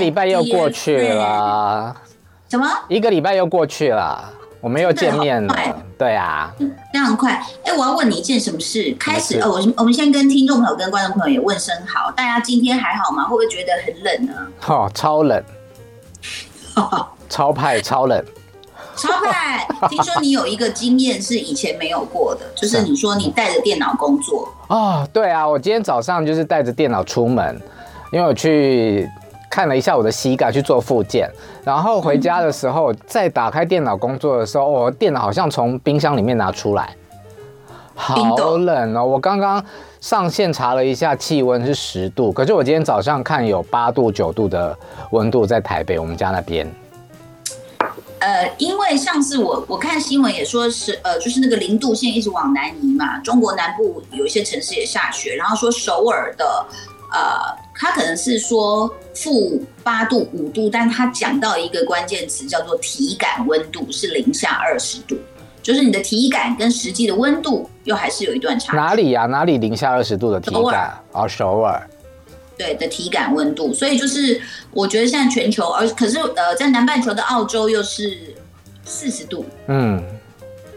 礼拜又过去了。什么？一个礼拜又过去了，我们又见面了。对啊，非常快。哎，我要问你一件什么事？开始哦，我我们先跟听众朋友、跟观众朋友也问声好。大家今天还好吗？会不会觉得很冷呢？哦，超冷，超派，超冷。超派，听说你有一个经验是以前没有过的，就是你说你带着电脑工作哦。对啊，我今天早上就是带着电脑出门，因为我去看了一下我的膝盖去做复健，然后回家的时候再打开电脑工作的时候，我、哦、电脑好像从冰箱里面拿出来，好冷哦！我刚刚上线查了一下气温是十度，可是我今天早上看有八度九度的温度在台北我们家那边。呃，因为上次我我看新闻也说是呃，就是那个零度线一直往南移嘛，中国南部有一些城市也下雪，然后说首尔的呃，它可能是说负八度五度，但他讲到一个关键词叫做体感温度是零下二十度，就是你的体感跟实际的温度又还是有一段差。哪里呀、啊？哪里零下二十度的体感？哦，首尔。对的体感温度，所以就是我觉得现在全球，而可是呃，在南半球的澳洲又是四十度，嗯，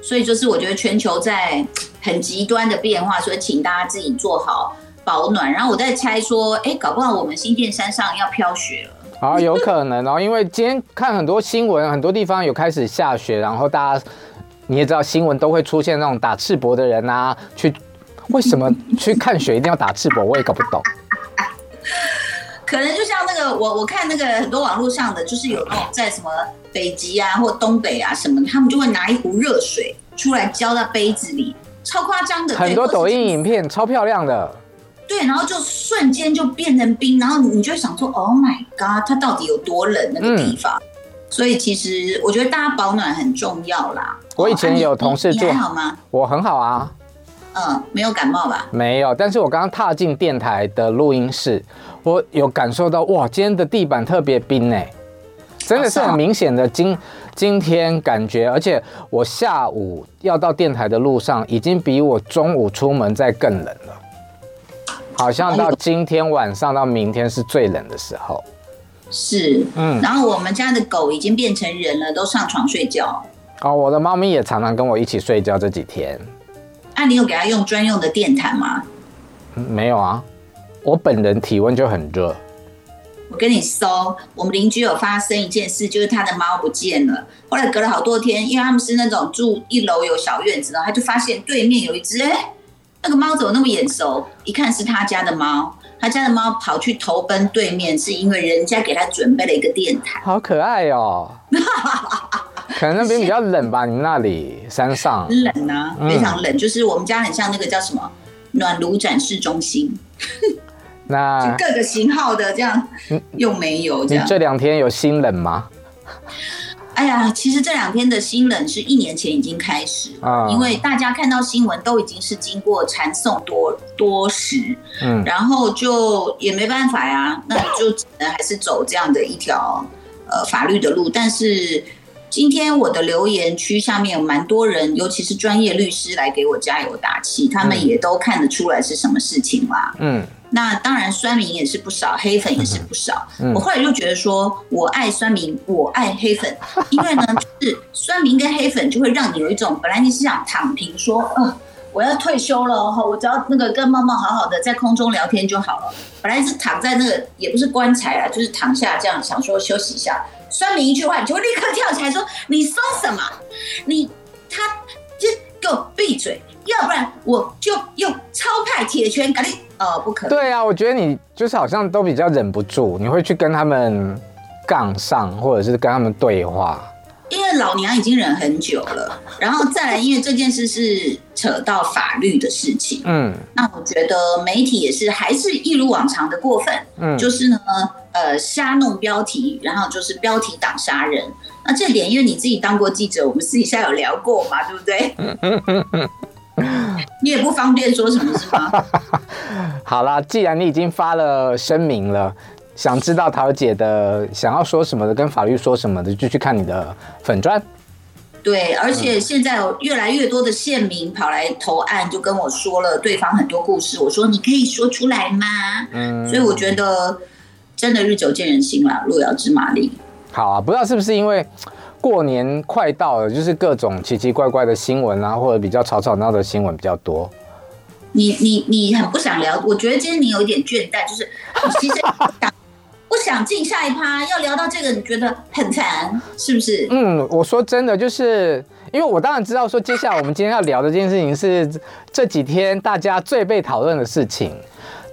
所以就是我觉得全球在很极端的变化，所以请大家自己做好保暖。然后我在猜说，哎，搞不好我们新店山上要飘雪了，好，有可能哦，因为今天看很多新闻，很多地方有开始下雪，然后大家你也知道新闻都会出现那种打赤膊的人啊，去为什么 去看雪一定要打赤膊，我也搞不懂。可能就像那个我我看那个很多网络上的，就是有那种在什么北极啊或东北啊什么，他们就会拿一壶热水出来浇到杯子里，超夸张的。很多抖音影片超漂亮的。对，然后就瞬间就变成冰，然后你就想说，Oh my god，它到底有多冷那个地方？嗯、所以其实我觉得大家保暖很重要啦。我以前有同事做，你还好吗？我很好啊。嗯，没有感冒吧？没有，但是我刚刚踏进电台的录音室，我有感受到哇，今天的地板特别冰哎，真的是很明显的今今天感觉，而且我下午要到电台的路上，已经比我中午出门再更冷了，好像到今天晚上到明天是最冷的时候。是，嗯，然后我们家的狗已经变成人了，都上床睡觉。哦，我的猫咪也常常跟我一起睡觉这几天。那、啊、你有给它用专用的电毯吗？没有啊，我本人体温就很热。我跟你说，我们邻居有发生一件事，就是他的猫不见了。后来隔了好多天，因为他们是那种住一楼有小院子，然后他就发现对面有一只，那个猫怎么那么眼熟？一看是他家的猫，他家的猫跑去投奔对面，是因为人家给他准备了一个电台，好可爱哦。可能那边比较冷吧，你们那里山上冷啊，非常冷。就是我们家很像那个叫什么暖炉展示中心，那 就各个型号的这样又没有这样。你这两天有心冷吗？哎呀，其实这两天的新冷是一年前已经开始了，因为大家看到新闻都已经是经过传送多多时，嗯，然后就也没办法呀，那你就只能还是走这样的一条呃法律的路，但是。今天我的留言区下面有蛮多人，尤其是专业律师来给我加油打气，他们也都看得出来是什么事情啦。嗯，那当然酸民也是不少，黑粉也是不少。嗯，我后来就觉得说，我爱酸民，我爱黑粉，因为呢，就是酸民跟黑粉就会让你有一种本来你是想躺平说，呃，我要退休了哈，我只要那个跟猫猫好好的在空中聊天就好了。本来是躺在那个也不是棺材啊，就是躺下这样想说休息一下。酸民一句话，你就会立刻跳起来说：“你说什么？你他就给我闭嘴，要不然我就用超派铁拳赶你。”哦，不可能。对啊，我觉得你就是好像都比较忍不住，你会去跟他们杠上，或者是跟他们对话。因为老娘已经忍很久了，然后再来，因为这件事是扯到法律的事情，嗯，那我觉得媒体也是还是一如往常的过分，嗯，就是呢，呃，瞎弄标题，然后就是标题党杀人。那这点，因为你自己当过记者，我们私底下有聊过嘛，对不对？你也不方便说什么，是吗？好啦，既然你已经发了声明了。想知道桃姐的想要说什么的，跟法律说什么的，就去看你的粉专。对，而且现在有越来越多的县民跑来投案，就跟我说了对方很多故事。我说你可以说出来吗？嗯，所以我觉得真的日久见人心啦，路遥知马力。好啊，不知道是不是因为过年快到了，就是各种奇奇怪怪的新闻啊，或者比较吵吵闹的新闻比较多。你你你很不想聊，我觉得今天你有一点倦怠，就是你其实 想不想进下一趴，要聊到这个，你觉得很烦，是不是？嗯，我说真的，就是因为我当然知道说，接下来我们今天要聊的这件事情是这几天大家最被讨论的事情。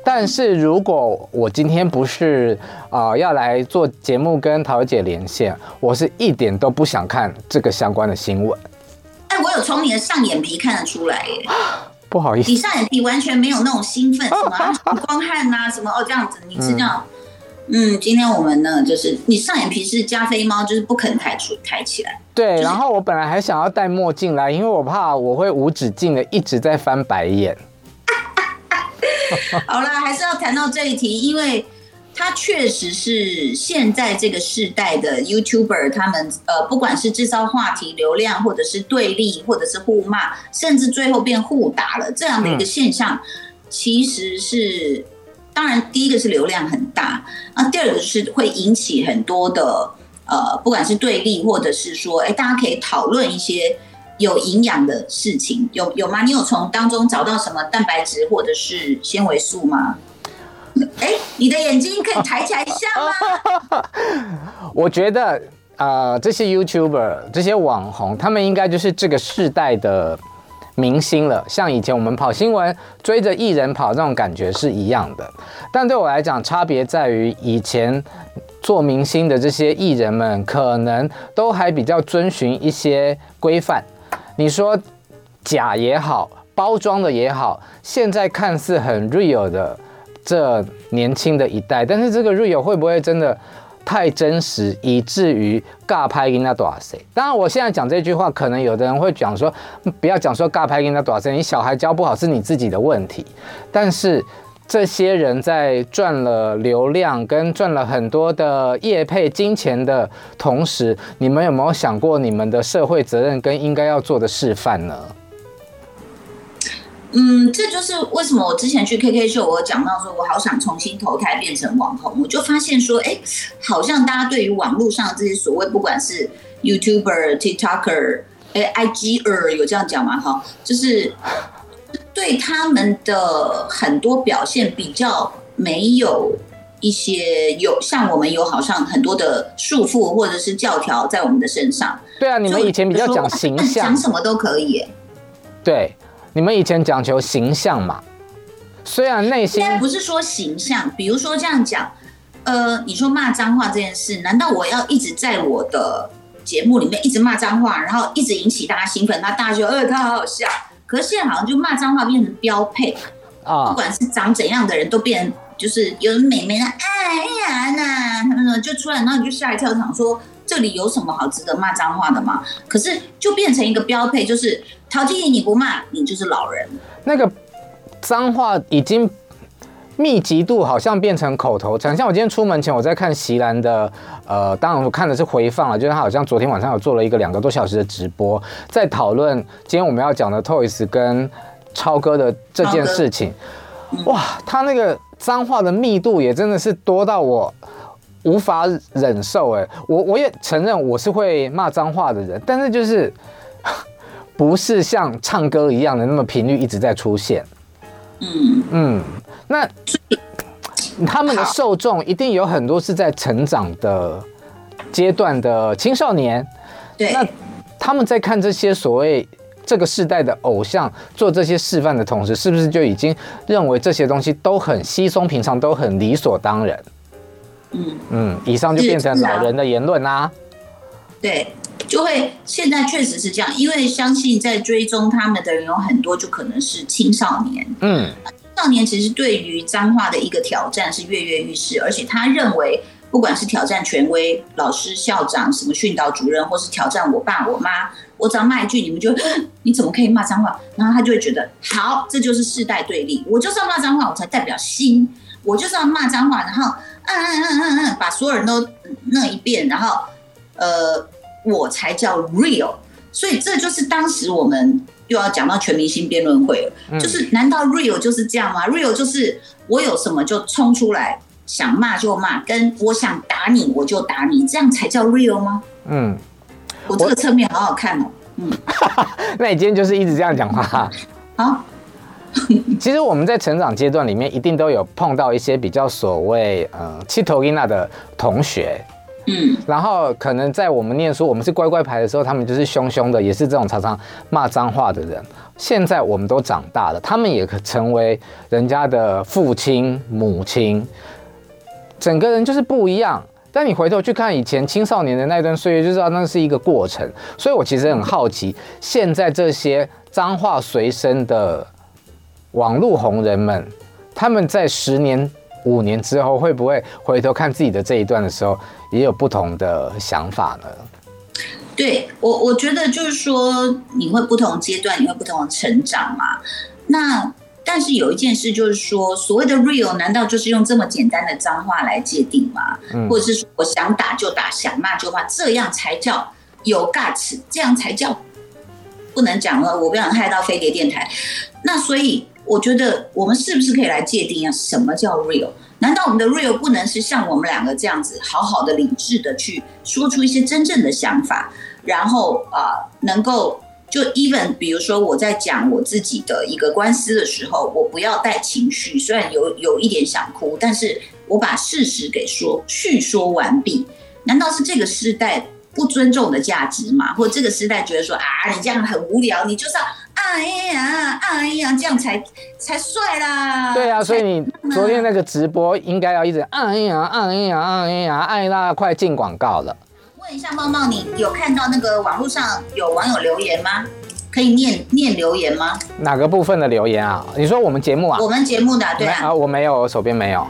但是如果我今天不是啊、呃、要来做节目跟桃姐连线，我是一点都不想看这个相关的新闻。哎，我有从你的上眼皮看得出来耶。不好意思，你上眼皮完全没有那种兴奋，什么光汗呐、啊，什么哦这样子，你是这样。嗯，嗯，今天我们呢，就是你上眼皮是加菲猫，就是不肯抬出抬起来。对，就是、然后我本来还想要戴墨镜来，因为我怕我会无止境的一直在翻白眼。好啦，还是要谈到这一题，因为它确实是现在这个世代的 YouTuber，他们呃，不管是制造话题、流量，或者是对立，或者是互骂，甚至最后变互打了这样的一个现象，其实是当然第一个是流量很大，那第二个是会引起很多的呃，不管是对立，或者是说，哎，大家可以讨论一些。有营养的事情有有吗？你有从当中找到什么蛋白质或者是纤维素吗？哎、你的眼睛可以抬起来一下吗？我觉得呃，这些 YouTuber 这些网红，他们应该就是这个世代的明星了。像以前我们跑新闻追着艺人跑，这种感觉是一样的。但对我来讲，差别在于以前做明星的这些艺人们，可能都还比较遵循一些规范。你说假也好，包装的也好，现在看似很 real 的这年轻的一代，但是这个 real 会不会真的太真实，以至于尬拍给那多少岁？当然，我现在讲这句话，可能有的人会讲说，不要讲说尬拍给那多少岁，你小孩教不好是你自己的问题，但是。这些人在赚了流量跟赚了很多的业配金钱的同时，你们有没有想过你们的社会责任跟应该要做的示范呢？嗯，这就是为什么我之前去 KK 秀，我讲到说我好想重新投胎变成网红，我就发现说，哎，好像大家对于网络上这些所谓不管是 YouTuber、TikToker、哎，IGer 有这样讲吗？哈，就是。对他们的很多表现比较没有一些有像我们有好像很多的束缚或者是教条在我们的身上。对啊，你们以前比较讲形象，讲什么都可以。对，你们以前讲求形象嘛。虽然内心应该不是说形象，比如说这样讲，呃，你说骂脏话这件事，难道我要一直在我的节目里面一直骂脏话，然后一直引起大家兴奋，那大家就呃，他好好笑。可是现在好像就骂脏话变成标配 啊，不管是长怎样的人都变，就是有人美眉的哎呀呐，他们说就出来，然后你就吓一跳，想说这里有什么好值得骂脏话的吗？可是就变成一个标配，就是陶晶莹你不骂，你就是老人。那个脏话已经密集度好像变成口头禅，像我今天出门前我在看席兰的，呃，当然我看的是回放了，就是他好像昨天晚上有做了一个两个多小时的直播，在讨论今天我们要讲的 Toys 跟超哥的这件事情。哇，他那个脏话的密度也真的是多到我无法忍受哎，我我也承认我是会骂脏话的人，但是就是 不是像唱歌一样的那么频率一直在出现。嗯嗯。那他们的受众一定有很多是在成长的阶段的青少年，对。那他们在看这些所谓这个世代的偶像做这些示范的同时，是不是就已经认为这些东西都很稀松平常，都很理所当然？嗯嗯，以上就变成老人的言论啦。对，就会现在确实是这样，因为相信在追踪他们的人有很多，就可能是青少年。嗯。少年其实对于脏话的一个挑战是跃跃欲试，而且他认为，不管是挑战权威、老师、校长、什么训导主任，或是挑战我爸我妈，我只要骂一句，你们就你怎么可以骂脏话？然后他就会觉得，好，这就是世代对立，我就是要骂脏话，我才代表新，我就是要骂脏话，然后嗯嗯嗯嗯嗯，把所有人都那一遍，然后呃，我才叫 real。所以这就是当时我们。又要讲到全明星辩论会了，就是难道 real 就是这样吗？real 就是我有什么就冲出来想骂就骂，跟我想打你我就打你，这样才叫 real 吗？嗯，我这个侧面好好看哦。嗯，那你今天就是一直这样讲话。好，其实我们在成长阶段里面，一定都有碰到一些比较所谓呃气头伊娜的同学。嗯，然后可能在我们念书，我们是乖乖牌的时候，他们就是凶凶的，也是这种常常骂脏话的人。现在我们都长大了，他们也可成为人家的父亲、母亲，整个人就是不一样。但你回头去看以前青少年的那段岁月，就知道那是一个过程。所以我其实很好奇，现在这些脏话随身的网络红人们，他们在十年。五年之后会不会回头看自己的这一段的时候，也有不同的想法呢？对我，我觉得就是说，你会不同阶段，你会不同的成长嘛。那但是有一件事就是说，所谓的 real，难道就是用这么简单的脏话来界定吗？嗯、或者是说我想打就打，想骂就骂，这样才叫有 guts，这样才叫不能讲了。我不想害到飞碟电台。那所以。我觉得我们是不是可以来界定一下什么叫 real？难道我们的 real 不能是像我们两个这样子，好好的理智的去说出一些真正的想法，然后啊、能够就 even 比如说我在讲我自己的一个官司的时候，我不要带情绪，虽然有有一点想哭，但是我把事实给说叙说完毕。难道是这个时代不尊重的价值嘛？或者这个时代觉得说啊，你这样很无聊，你就是要。哎呀，哎呀，这样才才帅啦！对啊，所以你昨天那个直播应该要一直哎呀，哎呀，哎呀，哎啦，快进广告了。问一下猫猫，你有看到那个网络上有网友留言吗？可以念念留言吗？哪个部分的留言啊？你说我们节目啊？我们节目的，对啊。啊，我没有，我手边没有。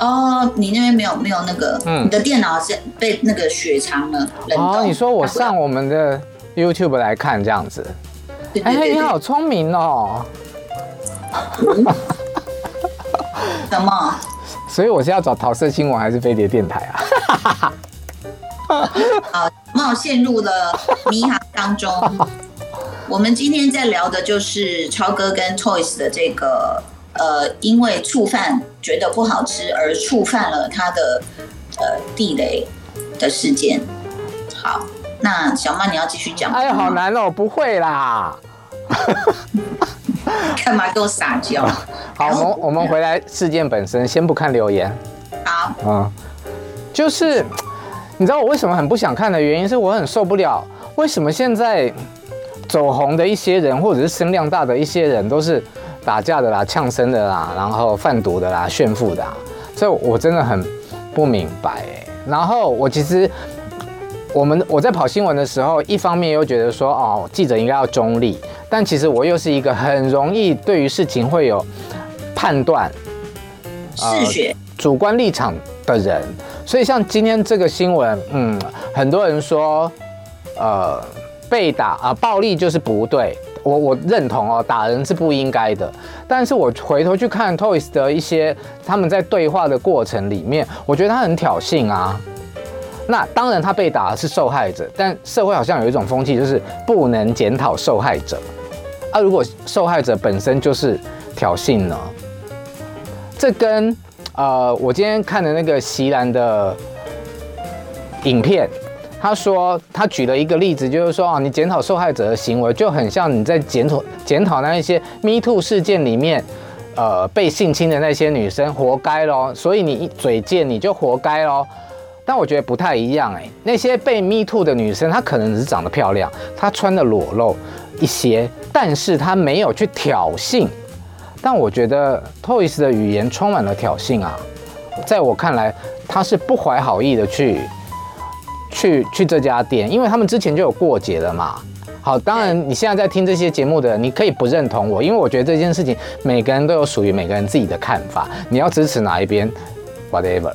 哦，你那边没有没有那个，嗯，你的电脑是被那个雪藏了，冷冻。哦，你说我上我们的 YouTube 来看这样子。哎，你好聪明哦！什么？所以我是要找桃色新闻还是飞碟电台啊？好，冒陷入了迷航当中。我们今天在聊的就是超哥跟 Toys 的这个呃，因为触犯觉得不好吃而触犯了他的呃地雷的事件。好。那小曼，你要继续讲？哎呀，好难哦，不会啦。干嘛给我撒娇？好，我们我们回来事件本身，先不看留言。好，嗯，就是你知道我为什么很不想看的原因，是我很受不了为什么现在走红的一些人，或者是声量大的一些人，都是打架的啦、呛声的啦、然后贩毒的啦、炫富的，所以我真的很不明白。然后我其实。我们我在跑新闻的时候，一方面又觉得说，哦，记者应该要中立，但其实我又是一个很容易对于事情会有判断、嗜血、主观立场的人。所以像今天这个新闻，嗯，很多人说，呃，被打啊、呃，暴力就是不对，我我认同哦，打人是不应该的。但是我回头去看 Toys 的一些他们在对话的过程里面，我觉得他很挑衅啊。那当然，他被打的是受害者，但社会好像有一种风气，就是不能检讨受害者。啊，如果受害者本身就是挑衅呢？这跟呃，我今天看的那个席兰的影片，他说他举了一个例子，就是说啊，你检讨受害者的行为，就很像你在检讨检讨那一些 Me Too 事件里面，呃，被性侵的那些女生，活该咯。所以你一嘴贱，你就活该咯。但我觉得不太一样哎，那些被 me too 的女生，她可能只是长得漂亮，她穿的裸露一些，但是她没有去挑衅。但我觉得 Toys 的语言充满了挑衅啊，在我看来，他是不怀好意的去去去这家店，因为他们之前就有过节了嘛。好，当然你现在在听这些节目的人，你可以不认同我，因为我觉得这件事情每个人都有属于每个人自己的看法，你要支持哪一边，whatever。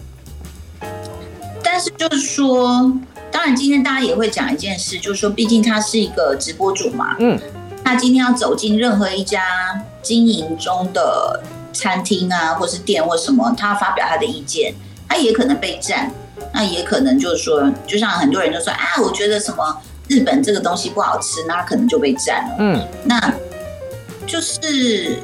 但是就是说，当然今天大家也会讲一件事，就是说，毕竟他是一个直播主嘛，嗯，他今天要走进任何一家经营中的餐厅啊，或是店或什么，他发表他的意见，他也可能被战，那也可能就是说，就像很多人就说啊，我觉得什么日本这个东西不好吃，那可能就被占了，嗯，那就是。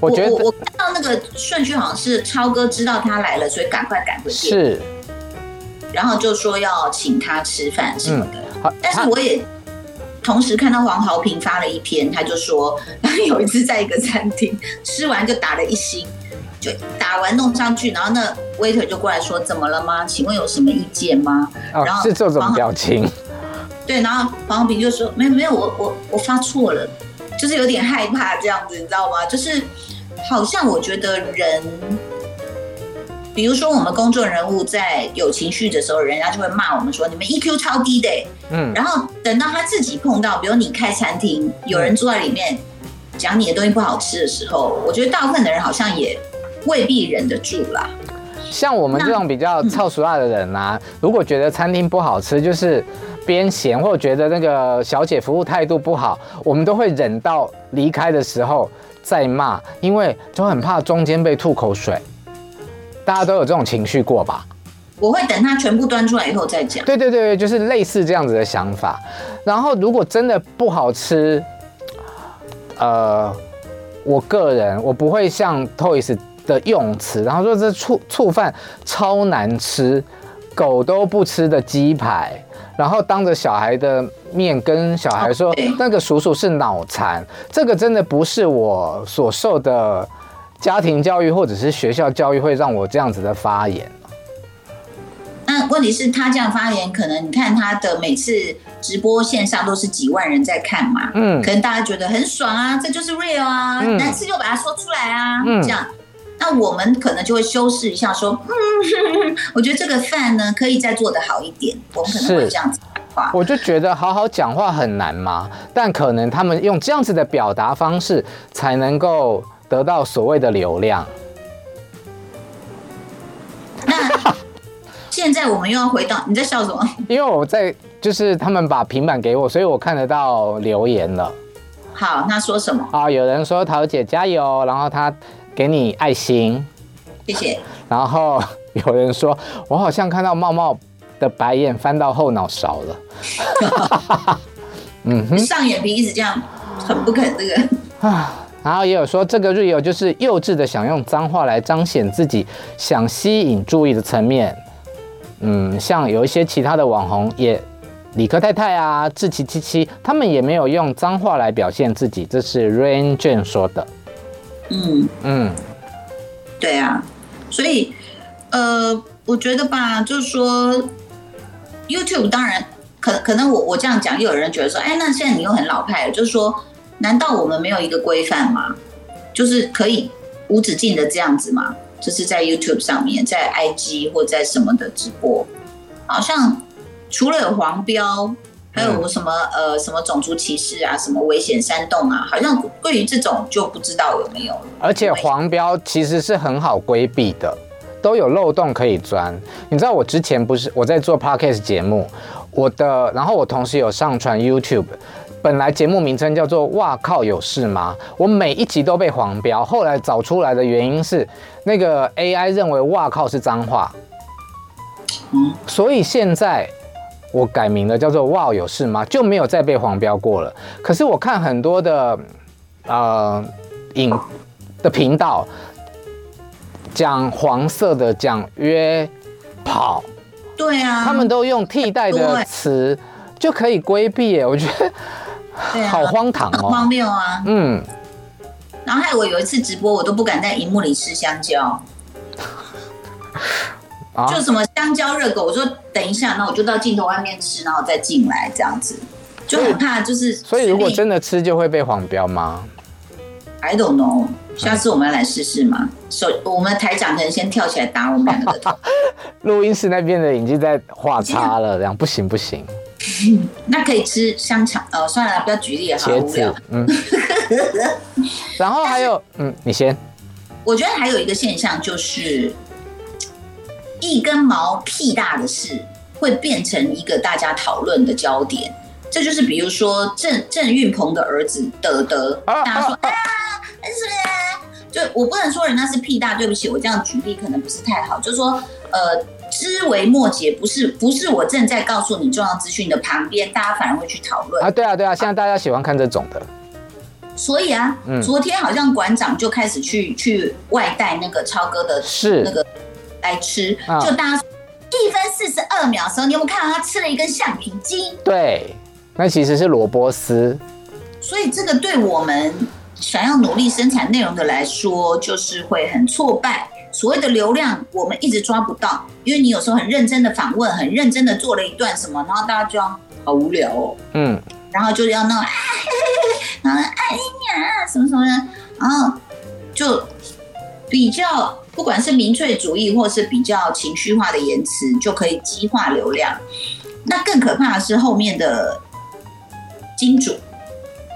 我觉得我我看到那个顺序好像是超哥知道他来了，所以赶快赶回去。是，然后就说要请他吃饭什么的。但是我也同时看到黄豪平发了一篇，他就说他 有一次在一个餐厅吃完就打了一星，就打完弄上去，然后那 waiter 就过来说怎么了吗？请问有什么意见吗？哦、然后是这种表情。对，然后黄豪平就说没有没有，我我我发错了。就是有点害怕这样子，你知道吗？就是好像我觉得人，比如说我们公众人物在有情绪的时候，人家就会骂我们说你们 EQ 超低的，嗯，然后等到他自己碰到，比如你开餐厅，有人坐在里面讲你的东西不好吃的时候，我觉得大部分的人好像也未必忍得住啦。像我们这种比较操俗辣的人啊，如果觉得餐厅不好吃，就是。边嫌或者觉得那个小姐服务态度不好，我们都会忍到离开的时候再骂，因为就很怕中间被吐口水。大家都有这种情绪过吧？我会等他全部端出来以后再讲。对对对，就是类似这样子的想法。然后如果真的不好吃，呃，我个人我不会像 Toys 的用词，然后说这醋醋饭超难吃，狗都不吃的鸡排。然后当着小孩的面跟小孩说，那个叔叔是脑残，这个真的不是我所受的家庭教育或者是学校教育会让我这样子的发言。那问题是，他这样发言，可能你看他的每次直播线上都是几万人在看嘛，嗯，可能大家觉得很爽啊，这就是 real 啊，难吃就把它说出来啊，嗯这样。那我们可能就会修饰一下，说，嗯，我觉得这个饭呢可以再做得好一点。我们可能会这样子话。我就觉得好好讲话很难嘛，但可能他们用这样子的表达方式，才能够得到所谓的流量。那 现在我们又要回到你在笑什么？因为我在就是他们把平板给我，所以我看得到留言了。好，那说什么？啊，有人说桃姐加油，然后他。给你爱心，谢谢。然后有人说，我好像看到茂茂的白眼翻到后脑勺了。嗯哼，上眼皮一直这样，很不肯这个。啊，然后也有说，这个 real 就是幼稚的想用脏话来彰显自己想吸引注意的层面。嗯，像有一些其他的网红也，理科太太啊、志奇七七，他们也没有用脏话来表现自己。这是 Rain Jane 说的。嗯嗯，对啊，所以呃，我觉得吧，就是说，YouTube 当然可可能我我这样讲，又有人觉得说，哎，那现在你又很老派了，就是说，难道我们没有一个规范吗？就是可以无止境的这样子吗？就是在 YouTube 上面，在 IG 或在什么的直播，好像除了有黄标。还有什么呃什么种族歧视啊，什么危险山洞啊，好像对于这种就不知道有没有。而且黄标其实是很好规避的，都有漏洞可以钻。你知道我之前不是我在做 Podcast 节目，我的然后我同时有上传 YouTube，本来节目名称叫做“哇靠有事吗”，我每一集都被黄标，后来找出来的原因是那个 AI 认为“哇靠”是脏话，嗯，所以现在。我改名了，叫做“哇有事吗”，就没有再被黄标过了。可是我看很多的呃影的频道讲黄色的，讲约跑，对啊，他们都用替代的词就可以规避耶。我觉得好荒唐哦，荒谬啊。嗯，然后害我有一次直播，我都不敢在荧幕里吃香蕉。就什么香蕉热狗，我说等一下，那我就到镜头外面吃，然后再进来这样子，就很怕就是。所以如果真的吃就会被黄标吗？I don't know，下次我们要来试试嘛。手，我们台长可能先跳起来打我们两个的头。录音室那边的人已经在画叉了，这样不行不行。那可以吃香肠，呃，算了，不要举例了，茄子，嗯。然后还有，嗯，你先。我觉得还有一个现象就是。一根毛屁大的事会变成一个大家讨论的焦点，这就是比如说郑郑运鹏的儿子德德，大家说啊，是，就我不能说人家是屁大，对不起，我这样举例可能不是太好，就是说呃，枝微末节，不是不是我正在告诉你重要资讯的旁边，大家反而会去讨论。啊，对啊对啊，现在大家喜欢看这种的，所以啊，嗯、昨天好像馆长就开始去去外带那个超哥的是。那个来吃，啊、就大家一分四十二秒的时候，你有没有看到他吃了一根橡皮筋？对，那其实是萝卜丝。所以这个对我们想要努力生产内容的来说，就是会很挫败。所谓的流量，我们一直抓不到，因为你有时候很认真的访问，很认真的做了一段什么，然后大家就要好无聊哦，嗯，然后就要那种，然后爱你啊什么什么的，然后就比较不管是民粹主义或是比较情绪化的言辞，就可以激化流量。那更可怕的是后面的金主，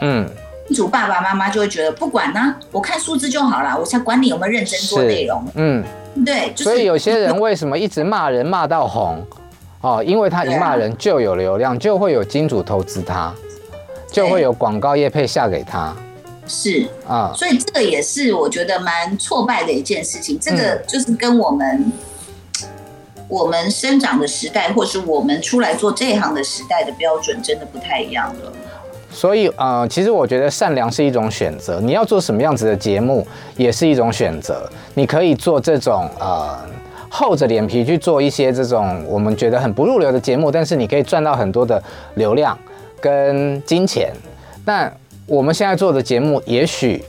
嗯。金主爸爸妈妈就会觉得不管呢、啊，我看数字就好了，我才管你有没有认真做内容。嗯，对。就是、所以有些人为什么一直骂人骂到红？哦，因为他一骂人就有流量，就会有金主投资他，就会有广告业配下给他。是啊，所以这个也是我觉得蛮挫败的一件事情。这个就是跟我们、嗯、我们生长的时代，或是我们出来做这一行的时代的标准，真的不太一样了。所以，呃，其实我觉得善良是一种选择。你要做什么样子的节目，也是一种选择。你可以做这种，呃，厚着脸皮去做一些这种我们觉得很不入流的节目，但是你可以赚到很多的流量跟金钱。但我们现在做的节目，也许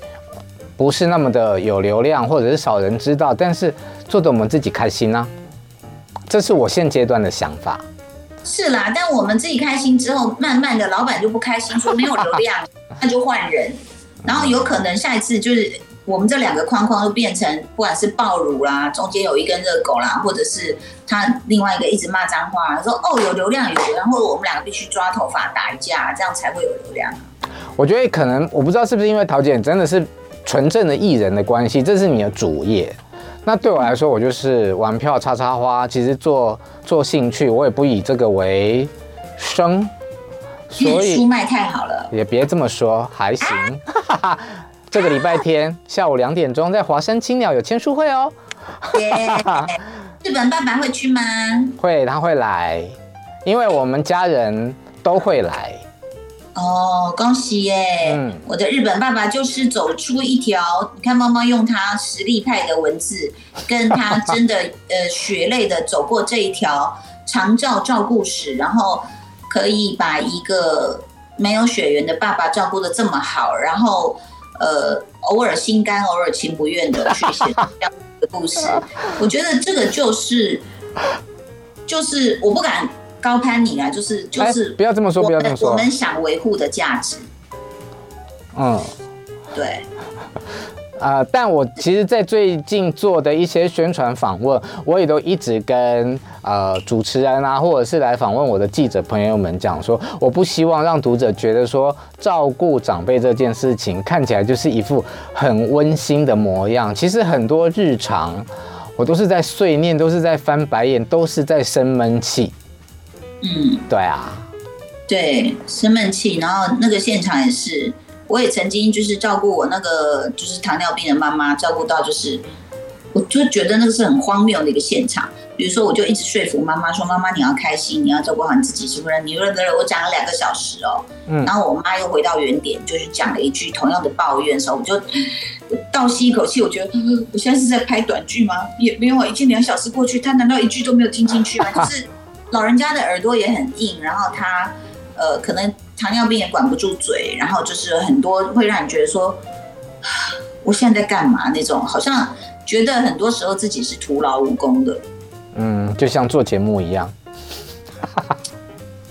不是那么的有流量，或者是少人知道，但是做的我们自己开心呢、啊。这是我现阶段的想法。是啦，但我们自己开心之后，慢慢的老板就不开心，说没有流量，那就换人，然后有可能下一次就是我们这两个框框都变成，不管是爆乳啦，中间有一根热狗啦，或者是他另外一个一直骂脏话，说哦有流量有流量，然后我们两个必须抓头发打一架，这样才会有流量。我觉得可能我不知道是不是因为桃姐真的是纯正的艺人的关系，这是你的主业。那对我来说，我就是玩票插插花，其实做做兴趣，我也不以这个为生，所以书卖太好了，也别这么说，还行。啊、这个礼拜天下午两点钟，在华山青鸟有签书会哦。日本爸爸会去吗？会，他会来，因为我们家人都会来。哦，恭喜耶！嗯，我的日本爸爸就是走出一条，你看猫猫用他实力派的文字，跟他真的呃血泪的走过这一条长照照顾史，然后可以把一个没有血缘的爸爸照顾的这么好，然后呃偶尔心甘偶尔情不愿的去写这样的故事，我觉得这个就是就是我不敢。高攀你啊，就是就是，不要这么说，不要这么说。我们想维护的价值，嗯，对。啊、呃，但我其实，在最近做的一些宣传访问，我也都一直跟呃主持人啊，或者是来访问我的记者朋友们讲说，我不希望让读者觉得说照顾长辈这件事情看起来就是一副很温馨的模样。其实很多日常，我都是在碎念，都是在翻白眼，都是在生闷气。嗯，对啊，对，生闷气，然后那个现场也是，我也曾经就是照顾我那个就是糖尿病的妈妈，照顾到就是，我就觉得那个是很荒谬的一个现场。比如说，我就一直说服妈妈说：“妈妈，你要开心，你要照顾好你自己，是不是？”你认得了，我讲了两个小时哦，嗯，然后我妈又回到原点，就是讲了一句同样的抱怨的时候，我就倒吸一口气，我觉得我现在是在拍短剧吗？也没有，已经两小时过去，她难道一句都没有听进去吗？就是。老人家的耳朵也很硬，然后她，呃，可能糖尿病也管不住嘴，然后就是很多会让你觉得说，我现在在干嘛那种，好像觉得很多时候自己是徒劳无功的。嗯，就像做节目一样。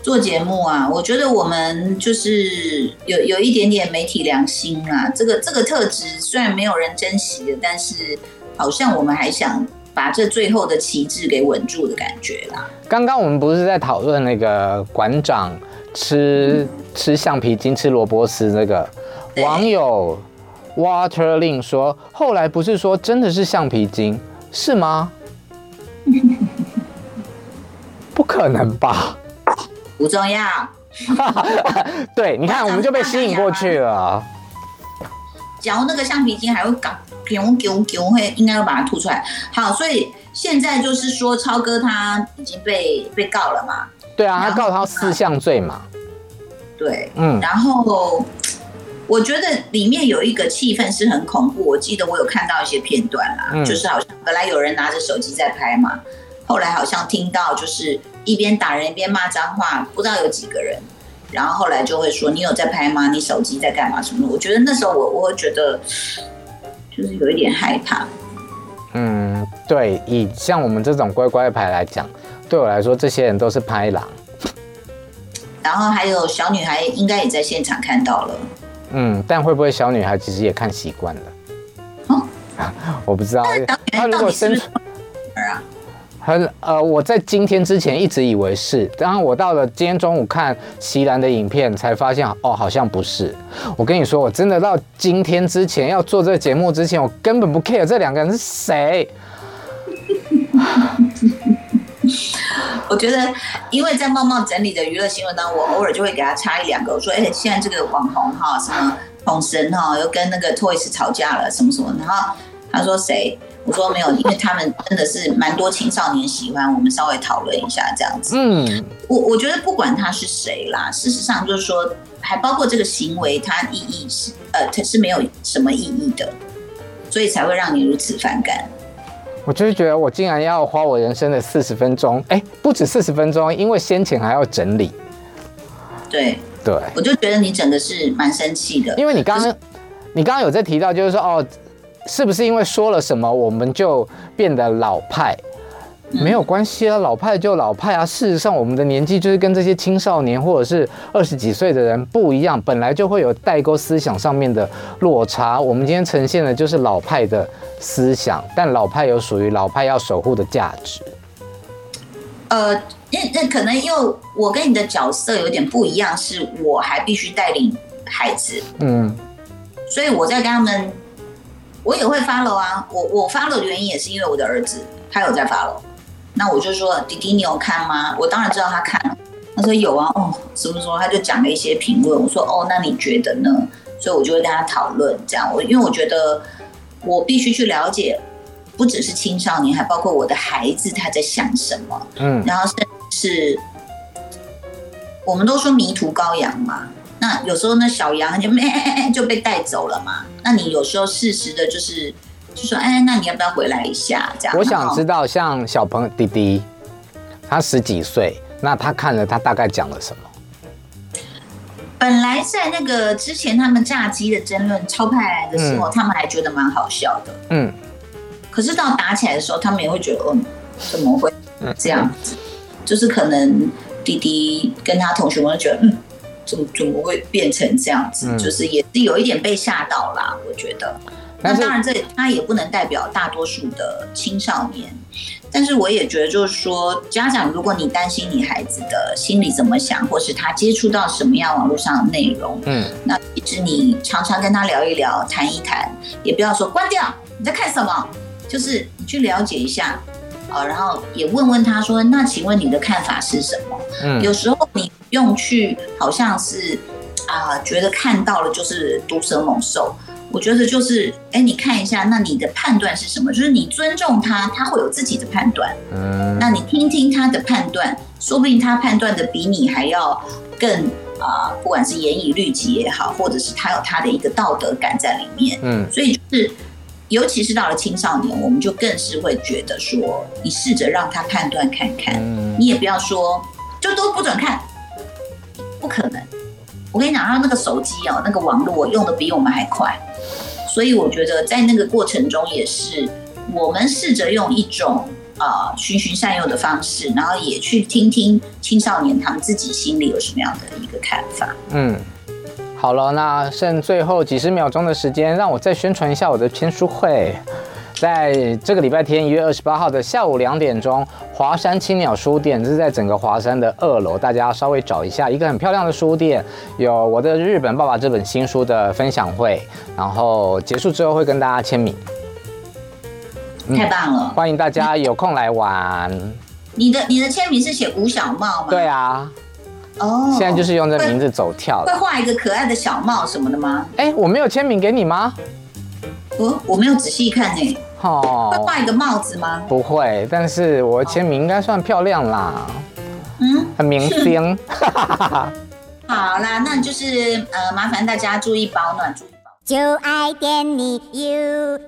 做节目啊，我觉得我们就是有有一点点媒体良心啊，这个这个特质虽然没有人珍惜的，但是好像我们还想。把这最后的旗帜给稳住的感觉啦。刚刚我们不是在讨论那个馆长吃吃橡皮筋、吃萝卜丝那个网友 Waterling 说，后来不是说真的是橡皮筋是吗？不可能吧？不重要。对，你看我们就被吸引过去了。嚼那个橡皮筋还会搞。囧囧囧会应该要把它吐出来。好，所以现在就是说，超哥他已经被被告了嘛？对啊，他告他四项罪嘛。对，嗯，然后我觉得里面有一个气氛是很恐怖。我记得我有看到一些片段啦，嗯、就是好像本来有人拿着手机在拍嘛，后来好像听到就是一边打人一边骂脏话，不知道有几个人，然后后来就会说你有在拍吗？你手机在干嘛？什么？我觉得那时候我我会觉得就是有一点害怕。嗯，对，以像我们这种乖乖牌来讲，对我来说这些人都是拍狼。然后还有小女孩应该也在现场看到了。嗯，但会不会小女孩其实也看习惯了？哦，我不知道。她如果生存啊，很呃，我在今天之前一直以为是，然后我到了今天中午看席兰的影片，才发现哦，好像不是。我跟你说，我真的到今天之前要做这个节目之前，我根本不 care 这两个人是谁。我觉得，因为在茂茂整理的娱乐新闻当中，我偶尔就会给他插一两个。我说：“哎、欸，现在这个网红哈，什么统神哈，又跟那个 Toys 吵架了，什么什么。”然后他说：“谁？”我说：“没有，因为他们真的是蛮多青少年喜欢。我们稍微讨论一下这样子。”嗯，我我觉得不管他是谁啦，事实上就是说，还包括这个行为，它意义是呃，它是没有什么意义的，所以才会让你如此反感。我就是觉得我竟然要花我人生的四十分钟，哎，不止四十分钟，因为先前还要整理。对对，我就觉得你整个是蛮生气的，因为你刚刚，你刚刚有在提到，就是说哦，是不是因为说了什么，我们就变得老派？没有关系啊，老派就老派啊。事实上，我们的年纪就是跟这些青少年或者是二十几岁的人不一样，本来就会有代沟思想上面的落差。我们今天呈现的就是老派的思想，但老派有属于老派要守护的价值。呃，那那可能因为我跟你的角色有点不一样，是我还必须带领孩子，嗯，所以我在跟他们，我也会 follow 啊。我我 follow 的原因也是因为我的儿子他有在 follow。那我就说，弟弟，你有看吗？我当然知道他看了。他说有啊，哦，什么时候他就讲了一些评论。我说哦，那你觉得呢？所以我就会跟他讨论这样。我因为我觉得我必须去了解，不只是青少年，还包括我的孩子他在想什么。嗯，然后甚至是我们都说迷途羔羊嘛。那有时候那小羊就咩就被带走了嘛。那你有时候适时的就是。就说哎，那你要不要回来一下？这样。我想知道，像小朋友弟弟，他十几岁，那他看了，他大概讲了什么？本来在那个之前他们炸鸡的争论超派来的时候，嗯、他们还觉得蛮好笑的。嗯。可是到打起来的时候，他们也会觉得，嗯，怎么会这样子？嗯、就是可能弟弟跟他同学们觉得，嗯，怎么怎么会变成这样子？嗯、就是也是有一点被吓到啦，我觉得。那当然，这他也不能代表大多数的青少年，但是我也觉得，就是说，家长，如果你担心你孩子的心里怎么想，或是他接触到什么样网络上的内容，嗯，那其实你常常跟他聊一聊，谈一谈，也不要说关掉，你在看什么，就是你去了解一下，啊，然后也问问他说，那请问你的看法是什么？嗯，有时候你用去好像是啊，觉得看到了就是毒蛇猛兽。我觉得就是，哎，你看一下，那你的判断是什么？就是你尊重他，他会有自己的判断。嗯，那你听听他的判断，说不定他判断的比你还要更啊、呃，不管是严以律己也好，或者是他有他的一个道德感在里面。嗯，所以就是，尤其是到了青少年，我们就更是会觉得说，你试着让他判断看看，嗯、你也不要说就都不准看，不可能。我跟你讲，他那个手机哦，那个网络用的比我们还快。所以我觉得在那个过程中，也是我们试着用一种啊循循善诱的方式，然后也去听听青少年他们自己心里有什么样的一个看法。嗯，好了，那剩最后几十秒钟的时间，让我再宣传一下我的签书会。在这个礼拜天一月二十八号的下午两点钟，华山青鸟书店，这是在整个华山的二楼，大家稍微找一下，一个很漂亮的书店，有我的《日本爸爸》这本新书的分享会，然后结束之后会跟大家签名，太棒了，欢迎大家有空来玩。你的你的签名是写吴小帽吗？对啊，哦，现在就是用这名字走跳会，会画一个可爱的小帽什么的吗？哎，我没有签名给你吗？我没有仔细看呢哦。会画一个帽子吗？不会但是我签名应该算漂亮啦。嗯？很明星。好啦那就是呃麻烦大家注意保暖注意保就爱你 ufo